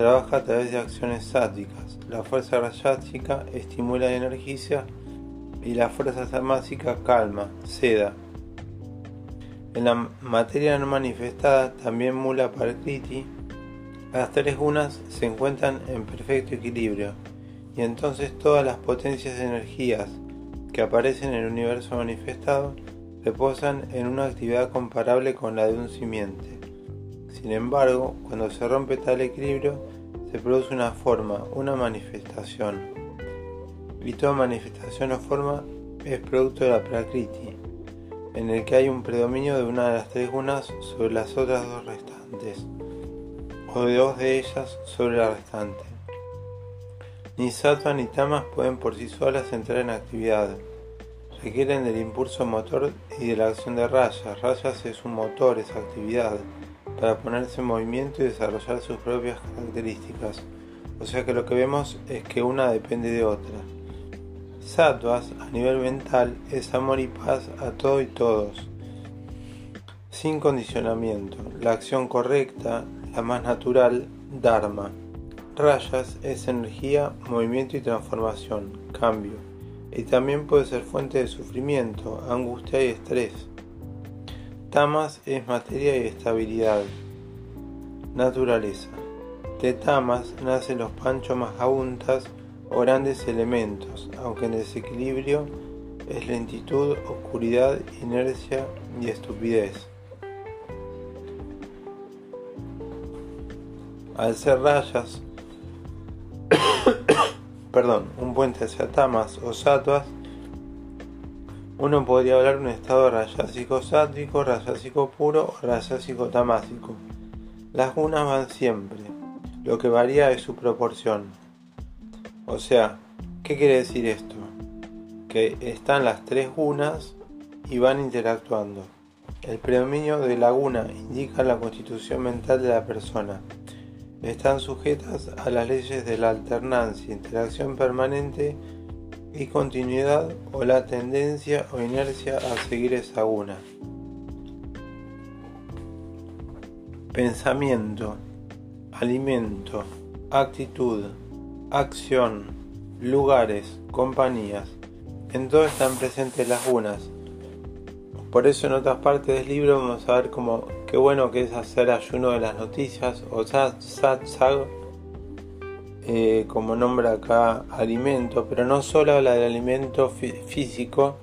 trabaja a través de acciones sáticas. La fuerza rayásica estimula y energiza y la fuerza tamásica calma, seda. En la materia no manifestada, también mula parkriti, las tres gunas se encuentran en perfecto equilibrio y entonces todas las potencias de energías que aparecen en el universo manifestado reposan en una actividad comparable con la de un simiente. Sin embargo, cuando se rompe tal equilibrio, se produce una forma, una manifestación. Y toda manifestación o forma es producto de la prakriti, en el que hay un predominio de una de las tres gunas sobre las otras dos restantes, o de dos de ellas sobre la restante. Ni sattva ni tamas pueden por sí solas entrar en actividad. Requieren del impulso motor y de la acción de rayas. Rayas es un motor, es actividad para ponerse en movimiento y desarrollar sus propias características. O sea que lo que vemos es que una depende de otra. Sattvas a nivel mental es amor y paz a todo y todos, sin condicionamiento. La acción correcta, la más natural, Dharma. Rayas es energía, movimiento y transformación, cambio. Y también puede ser fuente de sufrimiento, angustia y estrés. Tamas es materia y estabilidad. Naturaleza. De tamas nacen los panchos majabuntas o grandes elementos, aunque en desequilibrio es lentitud, oscuridad, inercia y estupidez. Al ser rayas, perdón, un puente hacia tamas o satuas, uno podría hablar de un estado rayásico sático, rayásico puro o rayásico tamásico. Las gunas van siempre, lo que varía es su proporción. O sea, ¿qué quiere decir esto? Que están las tres gunas y van interactuando. El predominio de la guna indica la constitución mental de la persona. Están sujetas a las leyes de la alternancia, interacción permanente y continuidad o la tendencia o inercia a seguir esa una. Pensamiento, alimento, actitud, acción, lugares, compañías. En todo están presentes las unas. Por eso en otras partes del libro vamos a ver como qué bueno que es hacer ayuno de las noticias o sat, sat, eh, como nombra acá alimento, pero no solo habla del alimento físico,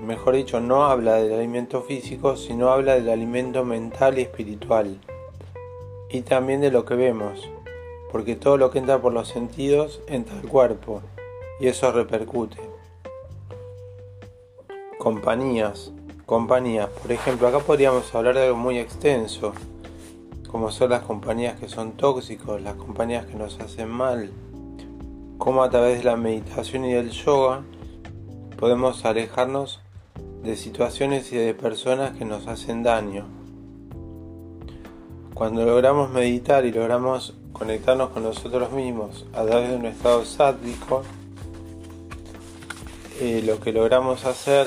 mejor dicho, no habla del alimento físico, sino habla del alimento mental y espiritual. Y también de lo que vemos, porque todo lo que entra por los sentidos entra al cuerpo, y eso repercute. Compañías, compañías, por ejemplo, acá podríamos hablar de algo muy extenso como son las compañías que son tóxicos, las compañías que nos hacen mal, cómo a través de la meditación y del yoga podemos alejarnos de situaciones y de personas que nos hacen daño. Cuando logramos meditar y logramos conectarnos con nosotros mismos a través de un estado sádico, eh, lo que logramos hacer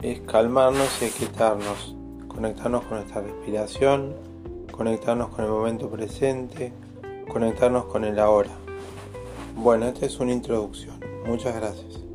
es calmarnos y quietarnos, conectarnos con nuestra respiración, conectarnos con el momento presente, conectarnos con el ahora. Bueno, esta es una introducción. Muchas gracias.